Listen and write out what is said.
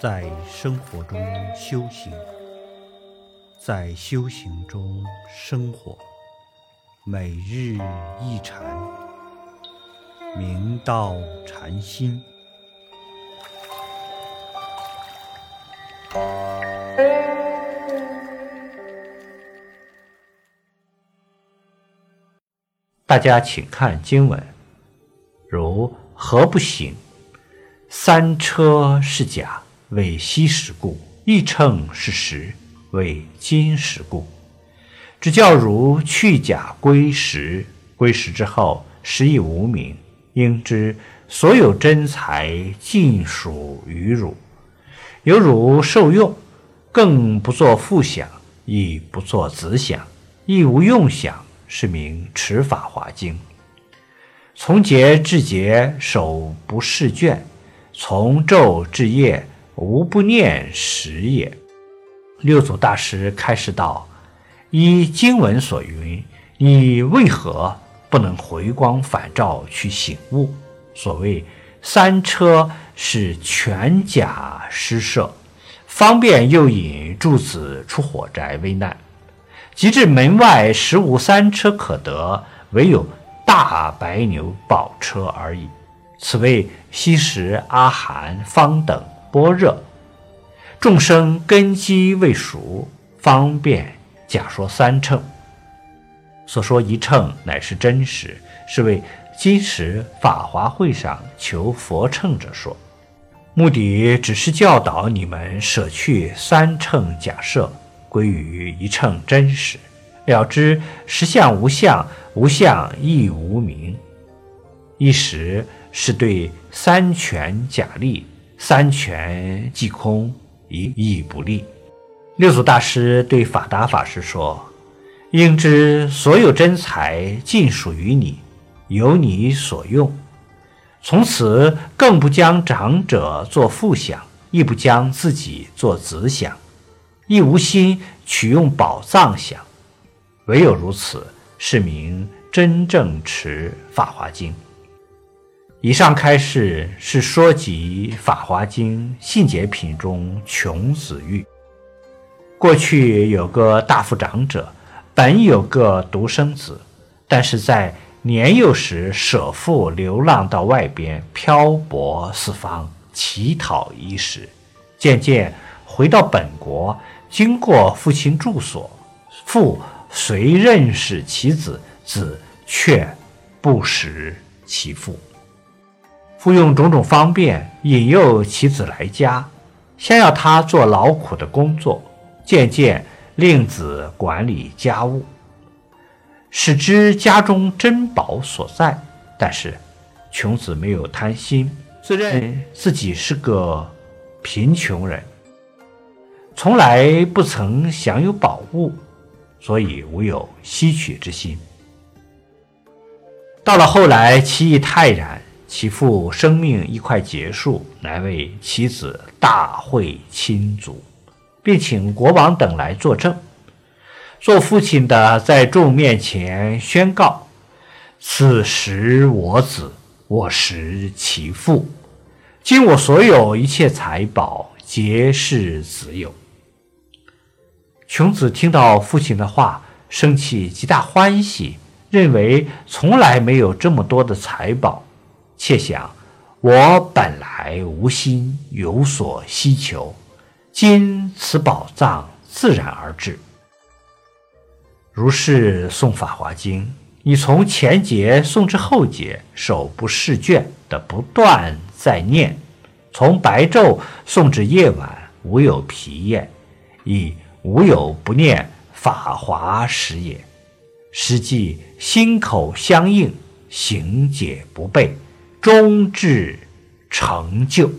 在生活中修行，在修行中生活，每日一禅，明道禅心。大家请看经文，如何不行？三车是甲，为昔时故；亦称是实，为金时故。只教如去假归实，归实之后，实亦无名。应知所有真财尽属于汝，有汝受用，更不作父想，亦不作子想，亦无用想。是名持法华经，从节至节，手不释卷；从昼至夜，无不念时也。六祖大师开示道：“依经文所云，你为何不能回光返照去醒悟？所谓三车是全甲施设，方便诱引诸子出火宅危难。”及至门外，实无三车可得，唯有大白牛宝车而已。此谓西时阿含方等般若，众生根基未熟，方便假说三乘。所说一乘乃是真实，是为今时法华会上求佛乘者说，目的只是教导你们舍去三乘假设。归于一乘真实，了知实相无相，无相亦无名。一时是对三权假立，三权即空，一亦不利。六祖大师对法达法师说：“应知所有真财尽属于你，由你所用。从此更不将长者做父想，亦不将自己做子想。”亦无心取用宝藏想，唯有如此，是名真正持《法华经》。以上开示是说及《法华经》信解品中穷子玉。过去有个大富长者，本有个独生子，但是在年幼时舍父流浪到外边漂泊四方，乞讨衣食，渐渐回到本国。经过父亲住所，父虽认识其子，子却不识其父。父用种种方便引诱其子来家，先要他做劳苦的工作，渐渐令子管理家务，使之家中珍宝所在。但是穷子没有贪心，自认自己是个贫穷人。从来不曾享有宝物，所以无有吸取之心。到了后来，其意泰然，其父生命一快结束，乃为其子大会亲族，并请国王等来作证。做父亲的在众面前宣告：“此时我子，我识其父。今我所有一切财宝，皆是子有。”琼子听到父亲的话，生气极大欢喜，认为从来没有这么多的财宝，窃想我本来无心有所希求，今此宝藏自然而至。如是诵《法华经》，你从前节诵至后节，手不释卷的不断在念；从白昼诵至夜晚，无有疲厌，以。无有不念法华时也，实际心口相应，行解不悖，终至成就。